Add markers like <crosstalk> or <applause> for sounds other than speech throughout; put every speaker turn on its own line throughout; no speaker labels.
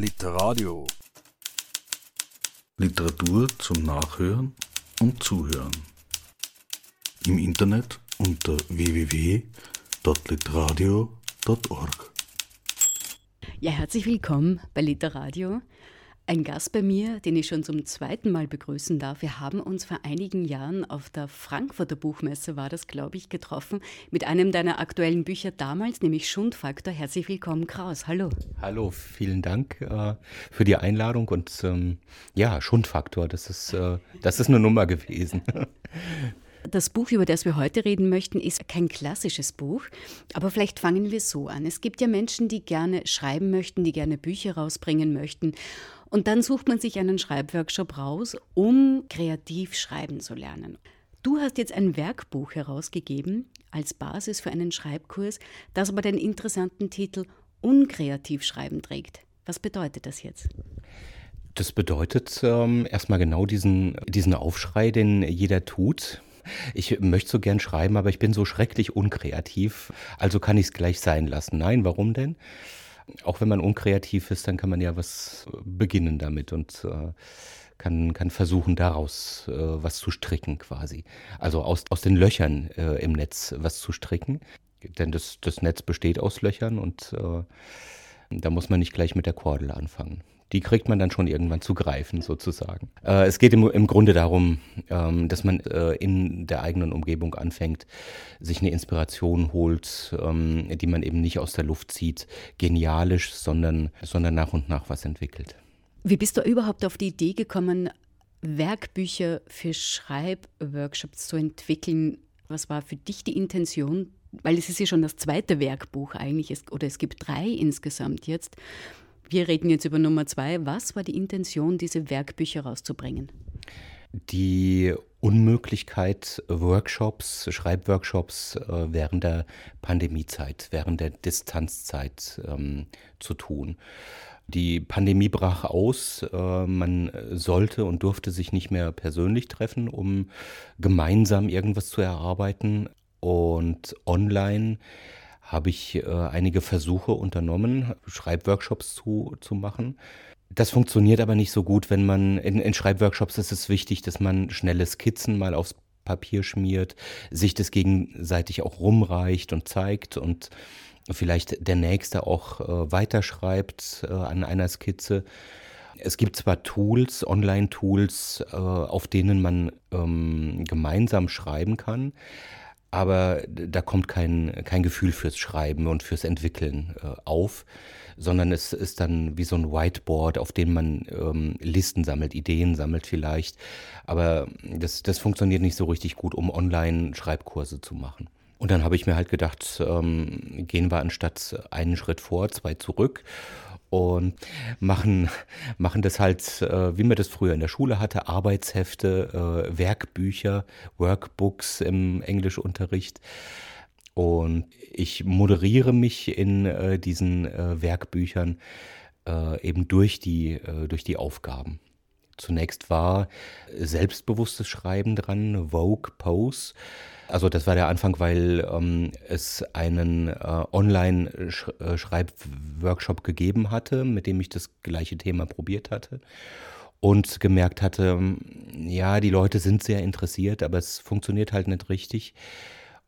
Literadio.
Literatur zum Nachhören und Zuhören. Im Internet unter www.literadio.org.
Ja, herzlich willkommen bei Literadio. Ein Gast bei mir, den ich schon zum zweiten Mal begrüßen darf. Wir haben uns vor einigen Jahren auf der Frankfurter Buchmesse, war das, glaube ich, getroffen, mit einem deiner aktuellen Bücher damals, nämlich Schundfaktor. Herzlich willkommen, Kraus. Hallo.
Hallo, vielen Dank äh, für die Einladung und ähm, ja, Schundfaktor, das ist, äh, das ist eine Nummer gewesen. <laughs>
Das Buch, über das wir heute reden möchten, ist kein klassisches Buch, aber vielleicht fangen wir so an. Es gibt ja Menschen, die gerne schreiben möchten, die gerne Bücher rausbringen möchten. Und dann sucht man sich einen Schreibworkshop raus, um kreativ schreiben zu lernen. Du hast jetzt ein Werkbuch herausgegeben als Basis für einen Schreibkurs, das aber den interessanten Titel Unkreativ schreiben trägt. Was bedeutet das jetzt?
Das bedeutet ähm, erstmal genau diesen, diesen Aufschrei, den jeder tut. Ich möchte so gern schreiben, aber ich bin so schrecklich unkreativ, also kann ich es gleich sein lassen. Nein, warum denn? Auch wenn man unkreativ ist, dann kann man ja was äh, beginnen damit und äh, kann, kann versuchen, daraus äh, was zu stricken quasi. Also aus, aus den Löchern äh, im Netz was zu stricken. Denn das, das Netz besteht aus Löchern und äh, da muss man nicht gleich mit der Kordel anfangen die kriegt man dann schon irgendwann zu greifen, sozusagen. Äh, es geht im, im Grunde darum, ähm, dass man äh, in der eigenen Umgebung anfängt, sich eine Inspiration holt, ähm, die man eben nicht aus der Luft zieht, genialisch, sondern, sondern nach und nach was entwickelt.
Wie bist du überhaupt auf die Idee gekommen, Werkbücher für Schreibworkshops zu entwickeln? Was war für dich die Intention? Weil es ist ja schon das zweite Werkbuch eigentlich, oder es gibt drei insgesamt jetzt. Wir reden jetzt über Nummer zwei. Was war die Intention, diese Werkbücher rauszubringen?
Die Unmöglichkeit, Workshops, Schreibworkshops äh, während der Pandemiezeit, während der Distanzzeit ähm, zu tun. Die Pandemie brach aus. Äh, man sollte und durfte sich nicht mehr persönlich treffen, um gemeinsam irgendwas zu erarbeiten. Und online habe ich äh, einige Versuche unternommen, Schreibworkshops zu, zu machen. Das funktioniert aber nicht so gut, wenn man in, in Schreibworkshops ist es wichtig, dass man schnelle Skizzen mal aufs Papier schmiert, sich das gegenseitig auch rumreicht und zeigt und vielleicht der Nächste auch äh, weiterschreibt äh, an einer Skizze. Es gibt zwar Tools, Online-Tools, äh, auf denen man ähm, gemeinsam schreiben kann, aber da kommt kein, kein Gefühl fürs Schreiben und fürs Entwickeln äh, auf, sondern es ist dann wie so ein Whiteboard, auf dem man ähm, Listen sammelt, Ideen sammelt vielleicht. Aber das, das funktioniert nicht so richtig gut, um Online-Schreibkurse zu machen. Und dann habe ich mir halt gedacht, ähm, gehen wir anstatt einen Schritt vor, zwei zurück und machen, machen das halt, äh, wie man das früher in der Schule hatte, Arbeitshefte, äh, Werkbücher, Workbooks im Englischunterricht. Und ich moderiere mich in äh, diesen äh, Werkbüchern äh, eben durch die, äh, durch die Aufgaben. Zunächst war selbstbewusstes Schreiben dran, Vogue, Pose. Also das war der Anfang, weil ähm, es einen äh, Online-Schreibworkshop gegeben hatte, mit dem ich das gleiche Thema probiert hatte und gemerkt hatte, ähm, ja, die Leute sind sehr interessiert, aber es funktioniert halt nicht richtig.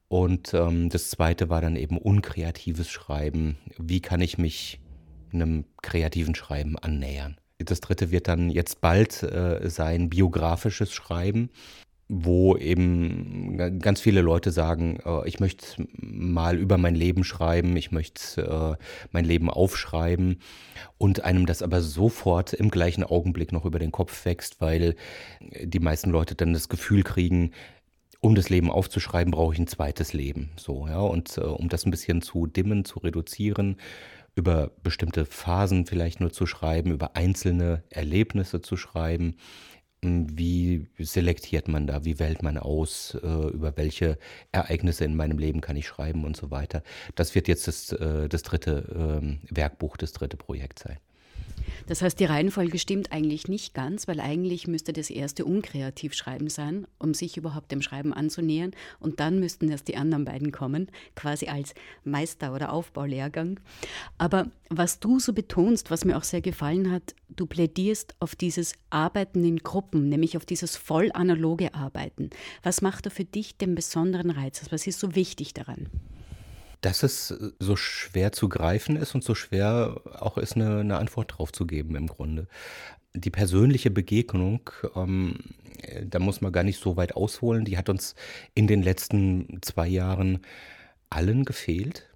Und ähm, das zweite war dann eben unkreatives Schreiben. Wie kann ich mich einem kreativen Schreiben annähern? Das dritte wird dann jetzt bald äh, sein biografisches Schreiben wo eben ganz viele Leute sagen, äh, ich möchte mal über mein Leben schreiben, ich möchte äh, mein Leben aufschreiben und einem das aber sofort im gleichen Augenblick noch über den Kopf wächst, weil die meisten Leute dann das Gefühl kriegen, um das Leben aufzuschreiben, brauche ich ein zweites Leben. So, ja, und äh, um das ein bisschen zu dimmen, zu reduzieren, über bestimmte Phasen vielleicht nur zu schreiben, über einzelne Erlebnisse zu schreiben, wie selektiert man da? Wie wählt man aus? Äh, über welche Ereignisse in meinem Leben kann ich schreiben und so weiter? Das wird jetzt das, äh, das dritte ähm, Werkbuch, das dritte Projekt sein.
Das heißt, die Reihenfolge stimmt eigentlich nicht ganz, weil eigentlich müsste das erste Unkreativschreiben sein, um sich überhaupt dem Schreiben anzunähern. Und dann müssten erst die anderen beiden kommen, quasi als Meister- oder Aufbaulehrgang. Aber was du so betonst, was mir auch sehr gefallen hat, du plädierst auf dieses Arbeiten in Gruppen, nämlich auf dieses voll analoge Arbeiten. Was macht da für dich den besonderen Reiz? Was ist so wichtig daran?
Dass es äh, so schwer zu greifen ist und so schwer auch ist, eine, eine Antwort drauf zu geben im Grunde. Die persönliche Begegnung, ähm, da muss man gar nicht so weit ausholen, die hat uns in den letzten zwei Jahren allen gefehlt.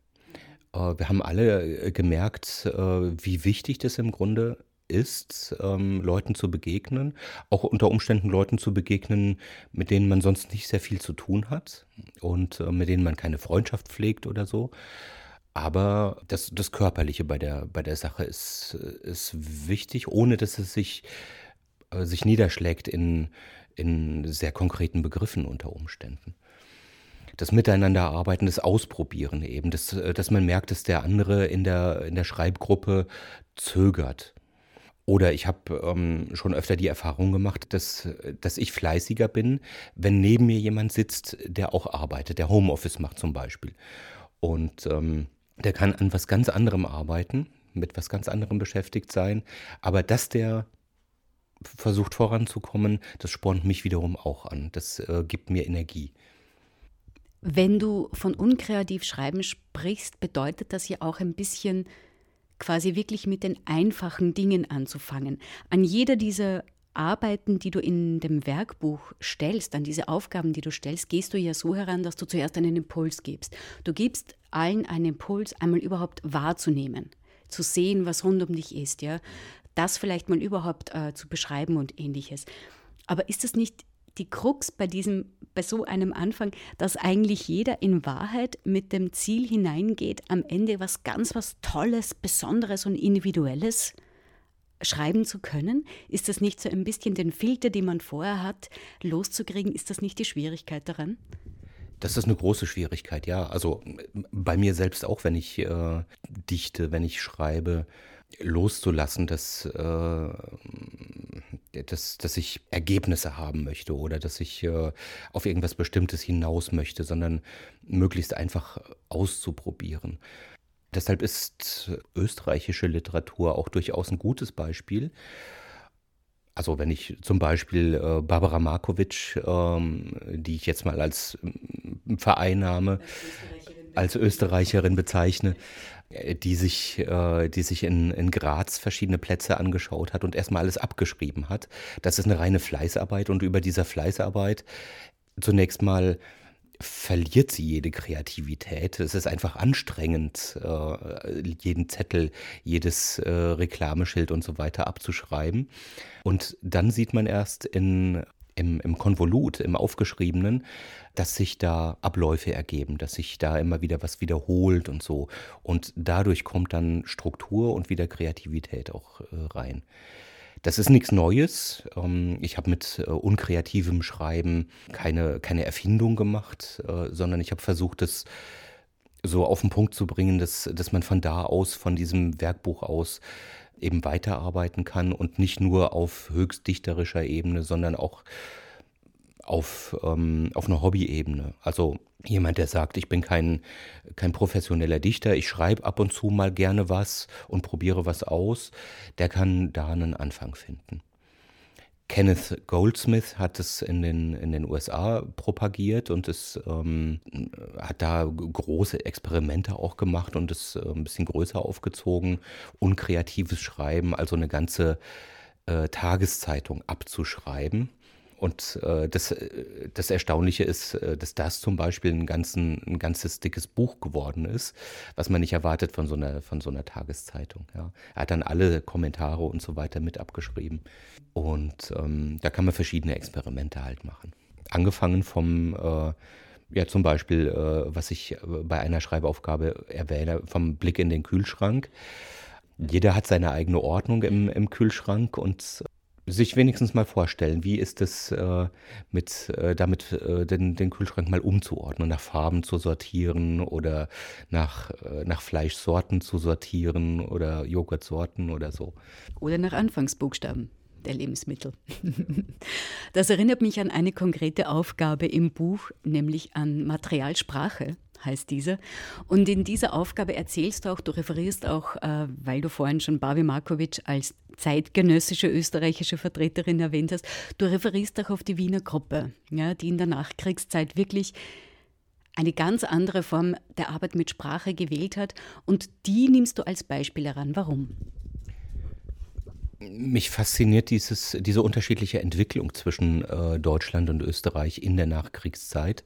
Äh, wir haben alle äh, gemerkt, äh, wie wichtig das im Grunde ist, ähm, Leuten zu begegnen, auch unter Umständen Leuten zu begegnen, mit denen man sonst nicht sehr viel zu tun hat und äh, mit denen man keine Freundschaft pflegt oder so. Aber das, das Körperliche bei der, bei der Sache ist, ist wichtig, ohne dass es sich, äh, sich niederschlägt in, in sehr konkreten Begriffen unter Umständen das Miteinanderarbeiten, das Ausprobieren eben, dass, äh, dass man merkt, dass der andere in der, in der Schreibgruppe zögert oder ich habe ähm, schon öfter die Erfahrung gemacht, dass, dass ich fleißiger bin, wenn neben mir jemand sitzt, der auch arbeitet, der Homeoffice macht zum Beispiel. Und ähm, der kann an was ganz anderem arbeiten, mit was ganz anderem beschäftigt sein. Aber dass der versucht voranzukommen, das spornt mich wiederum auch an. Das äh, gibt mir Energie.
Wenn du von unkreativ schreiben sprichst, bedeutet das ja auch ein bisschen quasi wirklich mit den einfachen Dingen anzufangen. An jeder dieser Arbeiten, die du in dem Werkbuch stellst, an diese Aufgaben, die du stellst, gehst du ja so heran, dass du zuerst einen Impuls gibst. Du gibst allen einen Impuls, einmal überhaupt wahrzunehmen, zu sehen, was rund um dich ist, ja, das vielleicht mal überhaupt äh, zu beschreiben und ähnliches. Aber ist das nicht die Krux bei diesem, bei so einem Anfang, dass eigentlich jeder in Wahrheit mit dem Ziel hineingeht, am Ende was ganz was Tolles, Besonderes und Individuelles schreiben zu können? Ist das nicht so ein bisschen den Filter, den man vorher hat, loszukriegen? Ist das nicht die Schwierigkeit daran?
Das ist eine große Schwierigkeit, ja. Also bei mir selbst auch, wenn ich äh, dichte, wenn ich schreibe, loszulassen, dass, äh, dass, dass ich Ergebnisse haben möchte oder dass ich äh, auf irgendwas Bestimmtes hinaus möchte, sondern möglichst einfach auszuprobieren. Deshalb ist österreichische Literatur auch durchaus ein gutes Beispiel. Also wenn ich zum Beispiel äh, Barbara Markovic, ähm, die ich jetzt mal als äh, Vereinnahme, als Österreicherin bezeichne, die sich, äh, die sich in, in Graz verschiedene Plätze angeschaut hat und erstmal alles abgeschrieben hat. Das ist eine reine Fleißarbeit und über dieser Fleißarbeit zunächst mal verliert sie jede Kreativität. Es ist einfach anstrengend, äh, jeden Zettel, jedes äh, Reklameschild und so weiter abzuschreiben. Und dann sieht man erst in im, im Konvolut, im Aufgeschriebenen, dass sich da Abläufe ergeben, dass sich da immer wieder was wiederholt und so. Und dadurch kommt dann Struktur und wieder Kreativität auch äh, rein. Das ist nichts Neues. Ähm, ich habe mit äh, unkreativem Schreiben keine, keine Erfindung gemacht, äh, sondern ich habe versucht, das so auf den Punkt zu bringen, dass, dass man von da aus, von diesem Werkbuch aus, eben weiterarbeiten kann und nicht nur auf höchst dichterischer Ebene, sondern auch auf, ähm, auf einer Hobbyebene. Also jemand, der sagt, ich bin kein, kein professioneller Dichter, ich schreibe ab und zu mal gerne was und probiere was aus, der kann da einen Anfang finden. Kenneth Goldsmith hat es in den, in den USA propagiert und es ähm, hat da große Experimente auch gemacht und es äh, ein bisschen größer aufgezogen. Unkreatives Schreiben, also eine ganze äh, Tageszeitung abzuschreiben. Und äh, das, äh, das Erstaunliche ist, äh, dass das zum Beispiel ein, ganzen, ein ganzes dickes Buch geworden ist, was man nicht erwartet von so einer, von so einer Tageszeitung. Ja. Er hat dann alle Kommentare und so weiter mit abgeschrieben. Und ähm, da kann man verschiedene Experimente halt machen. Angefangen vom, äh, ja zum Beispiel, äh, was ich äh, bei einer Schreibaufgabe erwähne, vom Blick in den Kühlschrank. Jeder hat seine eigene Ordnung im, im Kühlschrank und sich wenigstens mal vorstellen, wie ist es äh, mit, äh, damit äh, den, den Kühlschrank mal umzuordnen, nach Farben zu sortieren oder nach, äh, nach Fleischsorten zu sortieren oder Joghurtsorten oder so.
Oder nach Anfangsbuchstaben der Lebensmittel. <laughs> Das erinnert mich an eine konkrete Aufgabe im Buch, nämlich an Materialsprache heißt diese. Und in dieser Aufgabe erzählst du auch, du referierst auch, äh, weil du vorhin schon Babi Markovic als zeitgenössische österreichische Vertreterin erwähnt hast, du referierst auch auf die Wiener Gruppe, ja, die in der Nachkriegszeit wirklich eine ganz andere Form der Arbeit mit Sprache gewählt hat. Und die nimmst du als Beispiel heran. Warum?
Mich fasziniert dieses, diese unterschiedliche Entwicklung zwischen äh, Deutschland und Österreich in der Nachkriegszeit.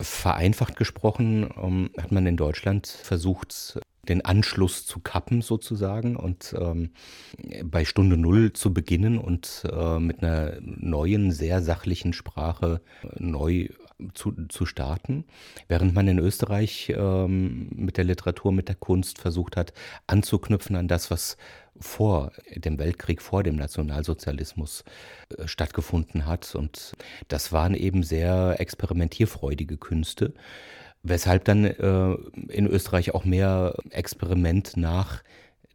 Vereinfacht gesprochen ähm, hat man in Deutschland versucht, den Anschluss zu kappen sozusagen und ähm, bei Stunde Null zu beginnen und äh, mit einer neuen, sehr sachlichen Sprache neu zu, zu starten, während man in Österreich ähm, mit der Literatur, mit der Kunst versucht hat, anzuknüpfen an das, was vor dem Weltkrieg, vor dem Nationalsozialismus äh, stattgefunden hat. Und das waren eben sehr experimentierfreudige Künste, weshalb dann äh, in Österreich auch mehr Experiment nach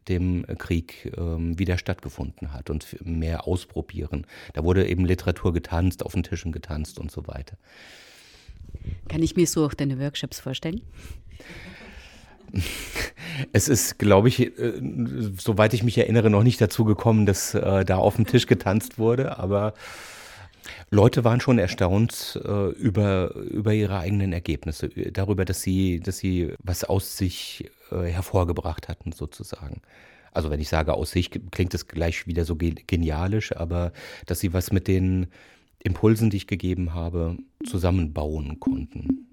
dem Krieg ähm, wieder stattgefunden hat und mehr ausprobieren. Da wurde eben Literatur getanzt, auf den Tischen getanzt und so weiter.
Kann ich mir so auch deine Workshops vorstellen? <laughs>
Es ist, glaube ich, äh, soweit ich mich erinnere, noch nicht dazu gekommen, dass äh, da auf dem Tisch getanzt wurde, aber Leute waren schon erstaunt äh, über, über ihre eigenen Ergebnisse, darüber, dass sie, dass sie was aus sich äh, hervorgebracht hatten, sozusagen. Also wenn ich sage aus sich, klingt es gleich wieder so genialisch, aber dass sie was mit den Impulsen, die ich gegeben habe, zusammenbauen konnten.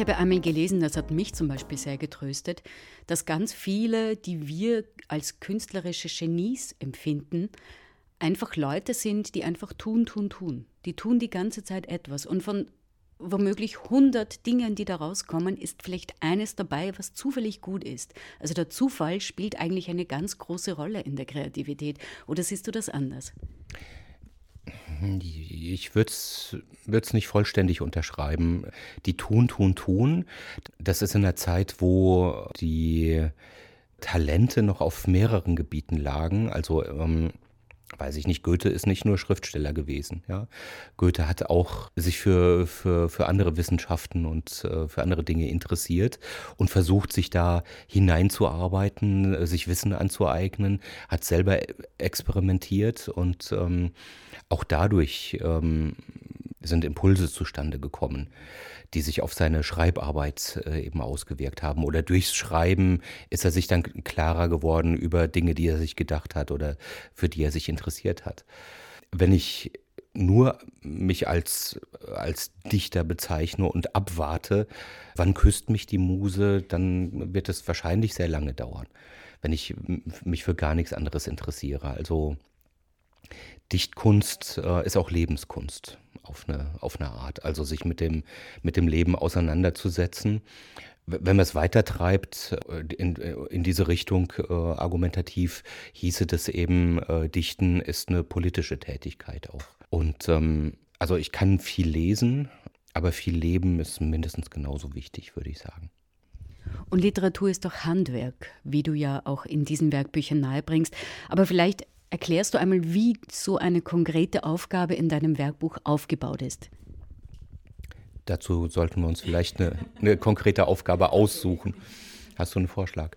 Ich habe einmal gelesen, das hat mich zum Beispiel sehr getröstet, dass ganz viele, die wir als künstlerische Genies empfinden, einfach Leute sind, die einfach tun, tun, tun. Die tun die ganze Zeit etwas. Und von womöglich 100 Dingen, die da rauskommen, ist vielleicht eines dabei, was zufällig gut ist. Also der Zufall spielt eigentlich eine ganz große Rolle in der Kreativität. Oder siehst du das anders?
Ich würde es nicht vollständig unterschreiben. Die tun, tun, tun. Das ist in einer Zeit, wo die Talente noch auf mehreren Gebieten lagen. Also ähm, weiß ich nicht, Goethe ist nicht nur Schriftsteller gewesen. Ja? Goethe hat auch sich für, für, für andere Wissenschaften und äh, für andere Dinge interessiert und versucht, sich da hineinzuarbeiten, äh, sich Wissen anzueignen, hat selber experimentiert und ähm, auch dadurch ähm, sind Impulse zustande gekommen, die sich auf seine Schreibarbeit äh, eben ausgewirkt haben. Oder durchs Schreiben ist er sich dann klarer geworden über Dinge, die er sich gedacht hat oder für die er sich interessiert hat. Wenn ich nur mich als, als Dichter bezeichne und abwarte, wann küsst mich die Muse, dann wird es wahrscheinlich sehr lange dauern, wenn ich mich für gar nichts anderes interessiere. Also Dichtkunst äh, ist auch Lebenskunst auf eine, auf eine Art. Also sich mit dem, mit dem Leben auseinanderzusetzen. Wenn man es weitertreibt äh, in, äh, in diese Richtung äh, argumentativ, hieße das eben, äh, Dichten ist eine politische Tätigkeit auch. Und ähm, also ich kann viel lesen, Aber viel Leben ist mindestens genauso wichtig, würde ich sagen.
Und Literatur ist doch Handwerk, wie du ja auch in diesen Werkbüchern nahebringst. Aber vielleicht erklärst du einmal, wie so eine konkrete Aufgabe in deinem Werkbuch aufgebaut ist.
Dazu sollten wir uns vielleicht eine, eine konkrete Aufgabe aussuchen. Hast du einen Vorschlag?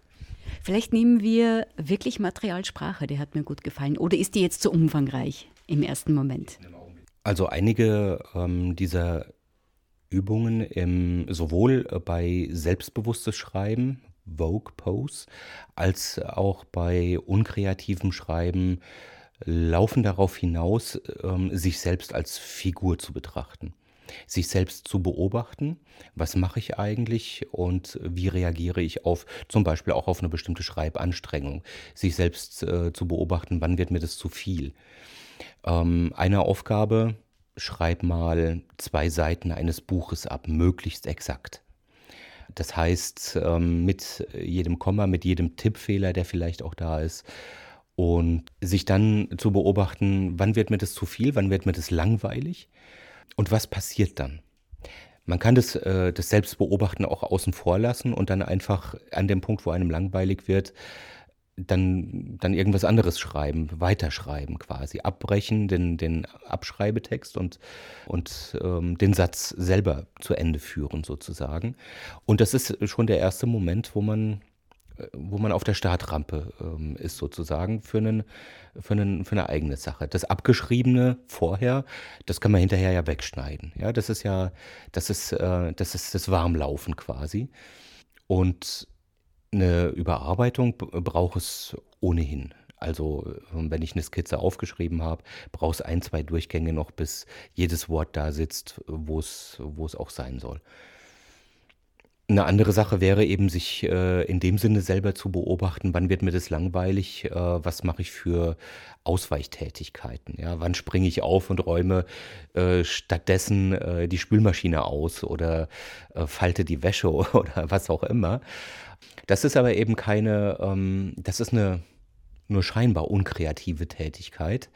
Vielleicht nehmen wir wirklich Materialsprache, die hat mir gut gefallen. Oder ist die jetzt zu umfangreich im ersten Moment?
Also einige ähm, dieser Übungen im, sowohl bei selbstbewusstes Schreiben, Vogue Pose, als auch bei unkreativem Schreiben laufen darauf hinaus, ähm, sich selbst als Figur zu betrachten sich selbst zu beobachten, was mache ich eigentlich und wie reagiere ich auf zum Beispiel auch auf eine bestimmte Schreibanstrengung, sich selbst äh, zu beobachten, wann wird mir das zu viel. Ähm, eine Aufgabe, schreib mal zwei Seiten eines Buches ab, möglichst exakt. Das heißt, ähm, mit jedem Komma, mit jedem Tippfehler, der vielleicht auch da ist. Und sich dann zu beobachten, wann wird mir das zu viel, wann wird mir das langweilig und was passiert dann. Man kann das, äh, das Selbstbeobachten auch außen vor lassen und dann einfach an dem Punkt, wo einem langweilig wird, dann, dann irgendwas anderes schreiben, weiterschreiben quasi, abbrechen, den, den Abschreibetext und, und ähm, den Satz selber zu Ende führen sozusagen. Und das ist schon der erste Moment, wo man, äh, wo man auf der Startrampe ähm, ist sozusagen für, einen, für, einen, für eine eigene Sache. Das Abgeschriebene vorher, das kann man hinterher ja wegschneiden. Ja, das ist ja, das ist, äh, das ist das Warmlaufen quasi. Und eine Überarbeitung braucht es ohnehin. Also ähm, wenn ich eine Skizze aufgeschrieben habe, braucht es ein, zwei Durchgänge noch, bis jedes Wort da sitzt, wo es auch sein soll. Eine andere Sache wäre eben, sich äh, in dem Sinne selber zu beobachten, wann wird mir das langweilig, äh, was mache ich für Ausweichtätigkeiten, ja, wann springe ich auf und räume äh, stattdessen äh, die Spülmaschine aus oder äh, falte die Wäsche <laughs> oder was auch immer. Das ist aber eben keine, ähm, das ist eine nur scheinbar unkreative Tätigkeit,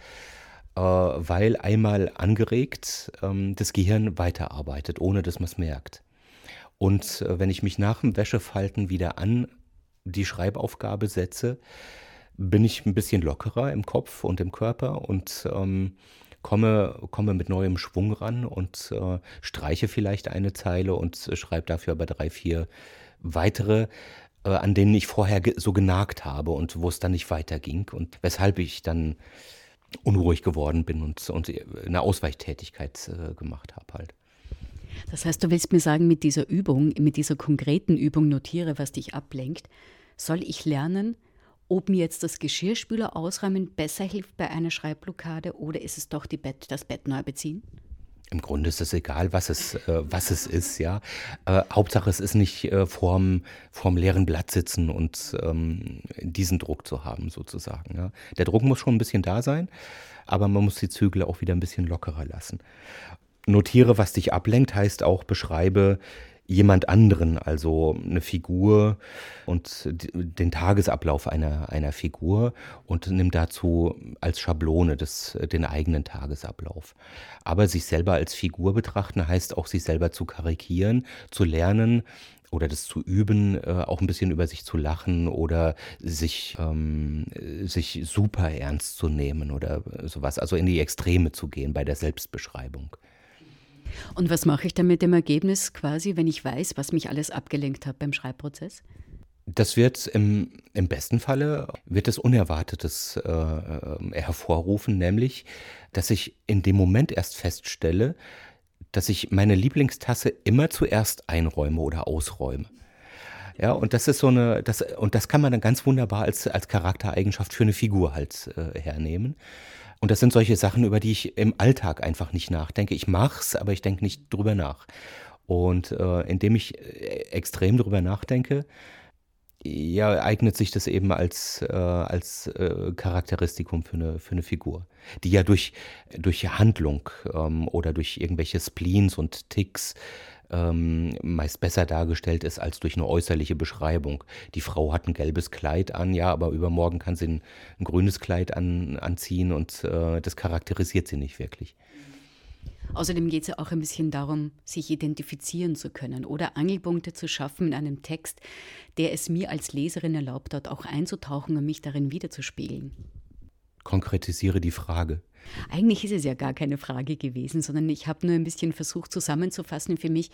äh, weil einmal angeregt ähm, das Gehirn weiterarbeitet, ohne dass man es merkt. Und äh, wenn ich mich nach dem Wäschefalten wieder an die Schreibaufgabe setze, bin ich ein bisschen lockerer im Kopf und im Körper und ähm, komme, komme mit neuem Schwung ran und äh, streiche vielleicht eine Zeile und schreibe dafür aber drei, vier weitere äh, an denen ich vorher so genagt habe und wo es dann nicht weiterging und weshalb ich dann unruhig geworden bin und, und eine Ausweichtätigkeit äh, gemacht habe halt.
Das heißt, du willst mir sagen, mit dieser Übung, mit dieser konkreten Übung notiere, was dich ablenkt, soll ich lernen, ob mir jetzt das Geschirrspüler ausräumen besser hilft bei einer Schreibblockade oder ist es doch Bett, das Bett neu beziehen?
Im Grunde ist es egal, was es, äh, was es ist, ja. Äh, Hauptsache, es ist nicht äh, vorm, vorm leeren Blatt sitzen und ähm, diesen Druck zu haben, sozusagen. Ja. Der Druck muss schon ein bisschen da sein, aber man muss die Zügel auch wieder ein bisschen lockerer lassen. Notiere, was dich ablenkt, heißt auch beschreibe, jemand anderen, also eine Figur und den Tagesablauf einer, einer Figur und nimm dazu als Schablone des, den eigenen Tagesablauf. Aber sich selber als Figur betrachten heißt auch, sich selber zu karikieren, zu lernen, oder das zu üben, äh, auch ein bisschen über sich zu lachen oder sich, ähm, sich super ernst zu nehmen oder sowas, also in die Extreme zu gehen bei der Selbstbeschreibung.
Und was mache ich dann mit dem Ergebnis quasi, wenn ich weiß, was mich alles abgelenkt hat beim Schreibprozess?
Das wird im, im besten Falle wird es Unerwartetes äh, äh, hervorrufen, nämlich, dass ich in dem Moment erst feststelle, dass ich meine Lieblingstasse immer zuerst einräume oder ausräume. Ja, und das ist so eine, das, und das kann man dann ganz wunderbar als, als Charaktereigenschaft für eine Figur halt äh, hernehmen. Und das sind solche Sachen, über die ich im Alltag einfach nicht nachdenke. Ich mach's, aber ich denke nicht drüber nach. Und äh, indem ich äh, extrem drüber nachdenke, ja, eignet sich das eben als, äh, als äh, Charakteristikum für eine, für eine Figur, die ja durch, durch Handlung ähm, oder durch irgendwelche Spleens und Ticks ähm, meist besser dargestellt ist als durch eine äußerliche Beschreibung. Die Frau hat ein gelbes Kleid an, ja, aber übermorgen kann sie ein, ein grünes Kleid an, anziehen und äh, das charakterisiert sie nicht wirklich.
Außerdem geht es ja auch ein bisschen darum, sich identifizieren zu können oder Angelpunkte zu schaffen in einem Text, der es mir als Leserin erlaubt hat, auch einzutauchen und mich darin wiederzuspiegeln.
Konkretisiere die Frage.
Eigentlich ist es ja gar keine Frage gewesen, sondern ich habe nur ein bisschen versucht zusammenzufassen für mich,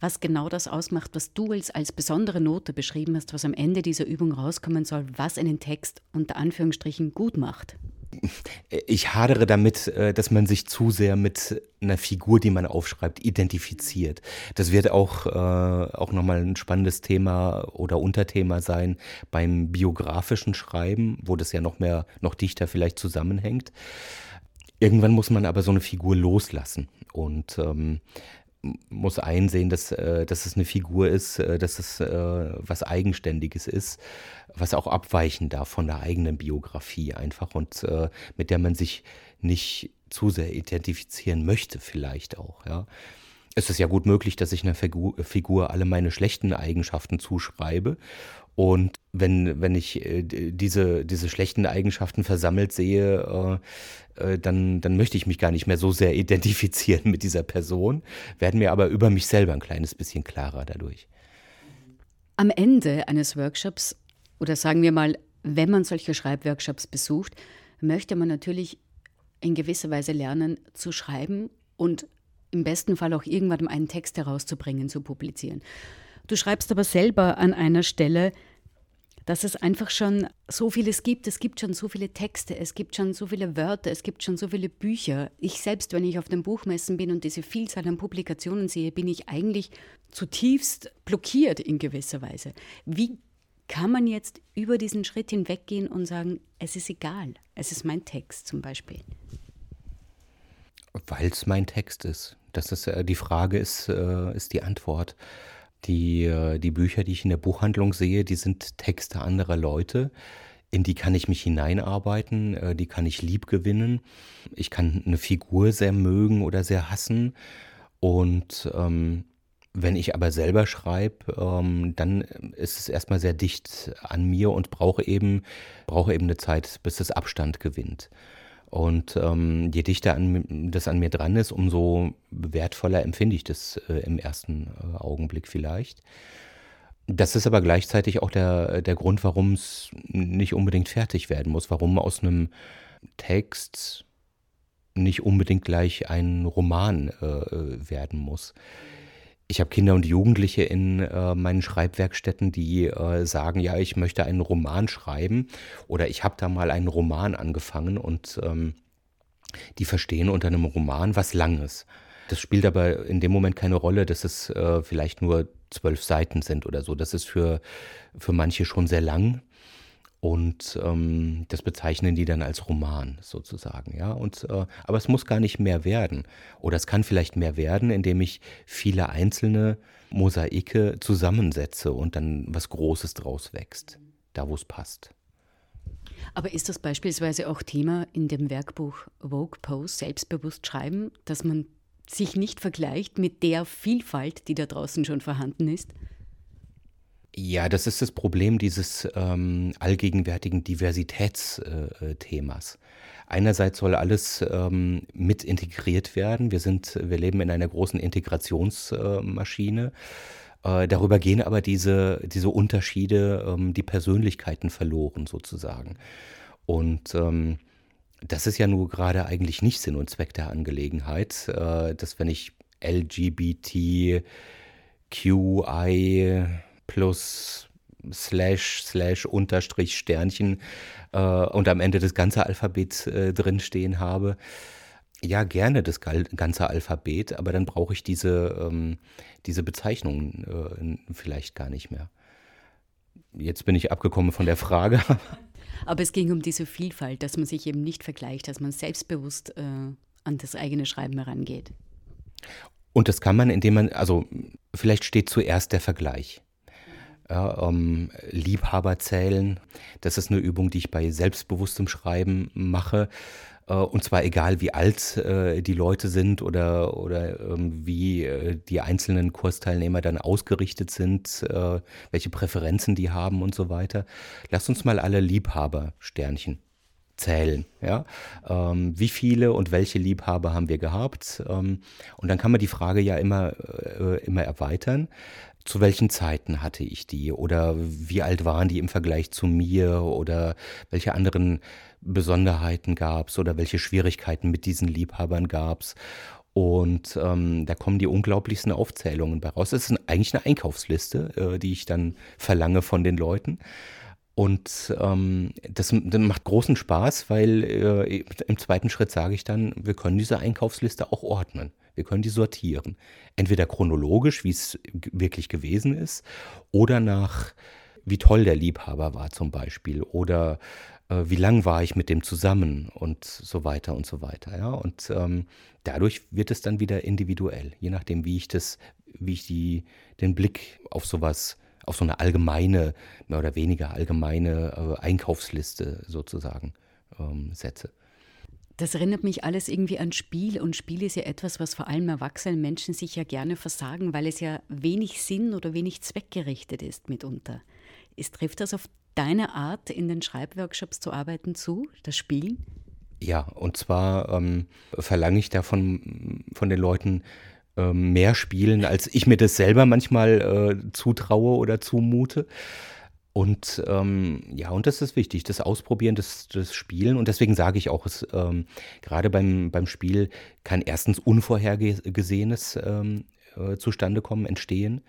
was genau das ausmacht, was du als, als besondere Note beschrieben hast, was am Ende dieser Übung rauskommen soll, was einen Text unter Anführungsstrichen gut macht.
Ich hadere damit, äh, dass man sich zu sehr mit einer Figur, die man aufschreibt, identifiziert. Das wird auch, äh, auch nochmal ein spannendes Thema oder Unterthema sein beim biografischen Schreiben, wo das ja noch mehr, noch dichter vielleicht zusammenhängt. Irgendwann muss man aber so eine Figur loslassen und ähm, muss einsehen, dass, äh, dass es eine Figur ist, äh, dass es äh, was Eigenständiges ist, was auch abweichen darf von der eigenen Biografie einfach und mit der man sich nicht zu sehr identifizieren möchte vielleicht auch, ja. Es ist ja gut möglich, dass ich einer Figur alle meine schlechten Eigenschaften zuschreibe und wenn, wenn ich äh, diese, diese schlechten Eigenschaften versammelt sehe, äh, äh, dann, dann möchte ich mich gar nicht mehr so sehr <laughs> identifizieren mit dieser Person, werden mir aber über mich selber ein kleines bisschen klarer dadurch.
Am Ende eines Workshops oder sagen wir mal, wenn man solche Schreibworkshops besucht, möchte man natürlich in gewisser Weise lernen zu schreiben und im besten Fall auch irgendwann einen Text herauszubringen, zu publizieren. Du schreibst aber selber an einer Stelle, dass es einfach schon so vieles gibt. Es gibt schon so viele Texte, es gibt schon so viele Wörter, es gibt schon so viele Bücher. Ich selbst, wenn ich auf den Buchmessen bin und diese Vielzahl an Publikationen sehe, bin ich eigentlich zutiefst blockiert in gewisser Weise. Wie kann man jetzt über diesen Schritt hinweggehen und sagen, es ist egal, es ist mein Text zum Beispiel?
Weil es mein Text ist. Das ist äh, die Frage ist, äh, ist die Antwort. Die, äh, die Bücher, die ich in der Buchhandlung sehe, die sind Texte anderer Leute. In die kann ich mich hineinarbeiten, äh, die kann ich lieb gewinnen. Ich kann eine Figur sehr mögen oder sehr hassen. Und ähm, wenn ich aber selber schreibe, ähm, dann ist es erstmal sehr dicht an mir und brauche eben, brauche eben eine Zeit, bis es Abstand gewinnt. Und ähm, je dichter an, das an mir dran ist, umso wertvoller empfinde ich das äh, im ersten äh, Augenblick vielleicht. Das ist aber gleichzeitig auch der, der Grund, warum es nicht unbedingt fertig werden muss, warum aus einem Text nicht unbedingt gleich ein Roman äh, äh werden muss. Ich habe Kinder und Jugendliche in äh, meinen Schreibwerkstätten, die äh, sagen, ja, ich möchte einen Roman schreiben oder ich habe da mal einen Roman angefangen und ähm, die verstehen unter einem Roman was Langes. Das spielt aber in dem Moment keine Rolle, dass es äh, vielleicht nur zwölf Seiten sind oder so. Das ist für, für manche schon sehr lang. Und ähm, das bezeichnen die dann als Roman sozusagen, ja. Und äh, aber es muss gar nicht mehr werden. Oder es kann vielleicht mehr werden, indem ich viele einzelne Mosaike zusammensetze und dann was Großes draus wächst, da wo es passt.
Aber ist das beispielsweise auch Thema in dem Werkbuch Vogue Pose, selbstbewusst schreiben, dass man sich nicht vergleicht mit der Vielfalt, die da draußen schon vorhanden ist?
Ja, das ist das Problem dieses ähm, allgegenwärtigen Diversitätsthemas. Äh, Einerseits soll alles ähm, mit integriert werden. Wir sind, wir leben in einer großen Integrationsmaschine. Äh, darüber gehen aber diese, diese Unterschiede, ähm, die Persönlichkeiten verloren sozusagen. Und ähm, das ist ja nur gerade eigentlich nicht Sinn und Zweck der Angelegenheit, äh, dass wenn ich LGBTQI plus slash slash unterstrich Sternchen äh, und am Ende das ganze Alphabet äh, drinstehen habe. Ja, gerne das ganze Alphabet, aber dann brauche ich diese, ähm, diese Bezeichnung äh, vielleicht gar nicht mehr. Jetzt bin ich abgekommen von der Frage. <laughs>
Aber es ging um diese Vielfalt, dass man sich eben nicht vergleicht, dass man selbstbewusst äh, an das eigene Schreiben herangeht.
Und das kann man, indem man, also vielleicht steht zuerst der Vergleich ja, ähm, Liebhaber zählen. Das ist eine Übung, die ich bei selbstbewusstem Schreiben mache. Äh, und zwar egal, wie alt äh, die Leute sind oder, oder ähm, wie äh, die einzelnen Kursteilnehmer dann ausgerichtet sind, äh, welche Präferenzen die haben und so weiter. Lasst uns mal alle Liebhaber Sternchen zählen. Ja? Ähm, wie viele und welche Liebhaber haben wir gehabt? Ähm, und dann kann man die Frage ja immer, äh, immer erweitern. Zu welchen Zeiten hatte ich die? Oder wie alt waren die im Vergleich zu mir? Oder welche anderen Besonderheiten gab es? Oder welche Schwierigkeiten mit diesen Liebhabern gab es? Und ähm, da kommen die unglaublichsten Aufzählungen bei raus. Das ist eigentlich eine Einkaufsliste, äh, die ich dann verlange von den Leuten. Und ähm, das, das, macht großen Spaß, weil äh, im zweiten Schritt sage ich dann, wir können diese Einkaufsliste auch ordnen. Wir können die sortieren. Entweder chronologisch, wie es wirklich gewesen ist, oder nach, wie toll der Liebhaber war zum Beispiel, oder äh, wie lang war ich mit dem zusammen und so weiter und so weiter. Ja? Und ähm, dadurch wird es dann wieder individuell, je nachdem, wie ich das, wie ich die, den Blick auf sowas auf so eine allgemeine, mehr oder weniger allgemeine äh, Einkaufsliste sozusagen ähm, setze.
Das erinnert mich alles irgendwie an Spiel und Spiel ist ja etwas, was vor allem erwachsene Menschen sich ja gerne versagen, weil es ja wenig Sinn oder wenig zweckgerichtet ist mitunter. Ist, trifft das auf deine Art, in den Schreibworkshops zu arbeiten zu, das Spielen?
Ja, und zwar ähm, verlange ich davon von den Leuten, ähm, mehr spielen, als ich mir das selber manchmal äh, zutraue oder zumute. Und ähm, ja, und das ist wichtig, das Ausprobieren, das, das Spielen. Und deswegen sage ich auch, es ähm, gerade beim, beim Spiel kann erstens Unvorhergesehenes ähm, äh, zustande kommen, entstehen.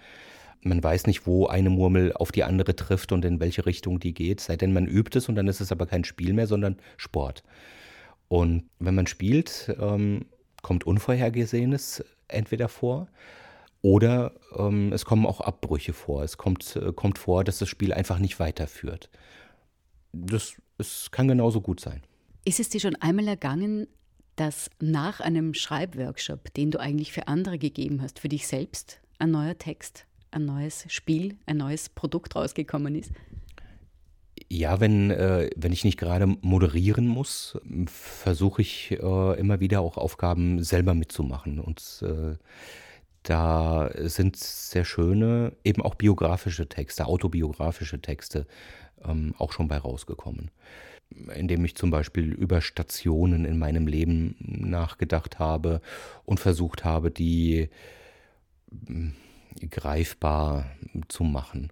Man weiß nicht, wo eine Murmel auf die andere trifft und in welche Richtung die geht, sei denn man übt es und dann ist es aber kein Spiel mehr, sondern Sport. Und wenn man spielt, ähm, kommt Unvorhergesehenes entweder vor oder ähm, es kommen auch Abbrüche vor. Es kommt, äh, kommt vor, dass das Spiel einfach nicht weiterführt. Das, das kann genauso gut sein.
Ist es dir schon einmal ergangen, dass nach einem Schreibworkshop, den du eigentlich für andere gegeben hast, für dich selbst ein neuer Text, ein neues Spiel, ein neues Produkt rausgekommen ist?
Ja, wenn, äh, wenn ich nicht gerade moderieren muss, versuche ich äh, immer wieder auch Aufgaben selber mitzumachen. Und äh, da sind sehr schöne, eben auch biografische Texte, autobiografische Texte ähm, auch schon bei rausgekommen. Indem ich zum Beispiel über Stationen in meinem Leben nachgedacht habe und versucht habe, die hm, greifbar zu machen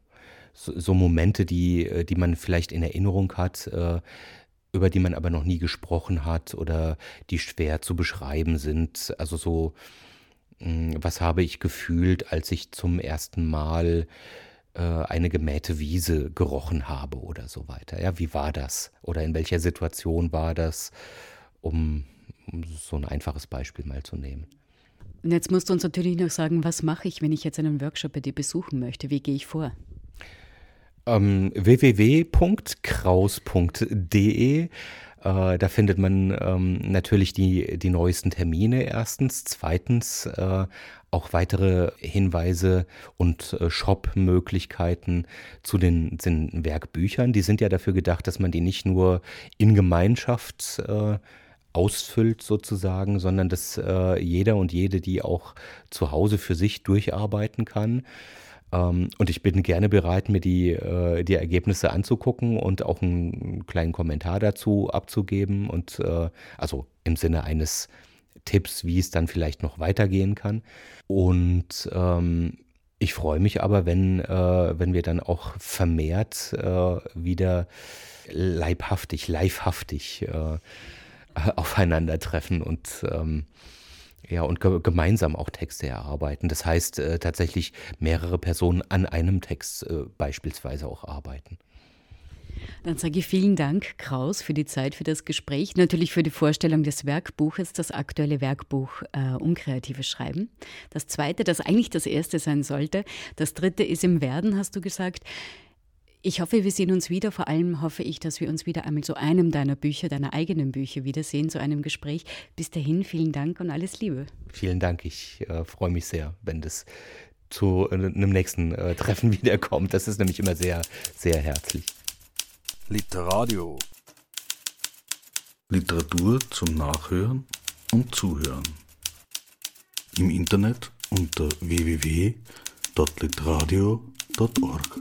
so, so Momente, die, die man vielleicht in Erinnerung hat, äh, über die man aber noch nie gesprochen hat oder die schwer zu beschreiben sind. Also so, was habe ich gefühlt, als ich zum ersten Mal äh, eine gemähte Wiese gerochen habe oder so weiter. Ja, wie war das? Oder in welcher Situation war das, um, um so ein einfaches Beispiel mal zu nehmen.
Und jetzt musst du uns natürlich noch sagen, was mache ich, wenn ich jetzt einen Workshop bei dir besuchen möchte? Wie gehe ich vor?
ähm, www.kraus.de. Äh, da findet man ähm, natürlich die, die neuesten Termine erstens. Zweitens äh, auch weitere Hinweise und äh, Shop-Möglichkeiten zu den, den Werkbüchern. Die sind ja dafür gedacht, dass man die nicht nur in Gemeinschaft äh, ausfüllt sozusagen, sondern dass äh, jeder und jede die auch zu Hause für sich durcharbeiten kann. Ähm, und ich bin gerne bereit, mir die, äh, die Ergebnisse anzugucken und auch einen kleinen Kommentar dazu abzugeben. Und äh, also im Sinne eines Tipps, wie es dann vielleicht noch weitergehen kann. Und ähm, ich freue mich aber, wenn, äh, wenn wir dann auch vermehrt äh, wieder leibhaftig, livehaftig äh, <laughs> aufeinandertreffen und ähm, ja, und ge gemeinsam auch Texte erarbeiten. Das heißt äh, tatsächlich mehrere Personen an einem Text äh, beispielsweise auch arbeiten.
Dann sage ich vielen Dank, Kraus, für die Zeit, für das Gespräch, natürlich für die Vorstellung des Werkbuches, das aktuelle Werkbuch äh, Unkreatives Schreiben. Das zweite, das eigentlich das erste sein sollte. Das dritte ist im Werden, hast du gesagt. Ich hoffe, wir sehen uns wieder. Vor allem hoffe ich, dass wir uns wieder einmal zu einem deiner Bücher, deiner eigenen Bücher wiedersehen, zu einem Gespräch. Bis dahin, vielen Dank und alles Liebe.
Vielen Dank. Ich äh, freue mich sehr, wenn das zu äh, einem nächsten äh, <laughs> Treffen wiederkommt. Das ist nämlich immer sehr, sehr herzlich.
Literadio. Literatur zum Nachhören und Zuhören. Im Internet unter www.literadio.org.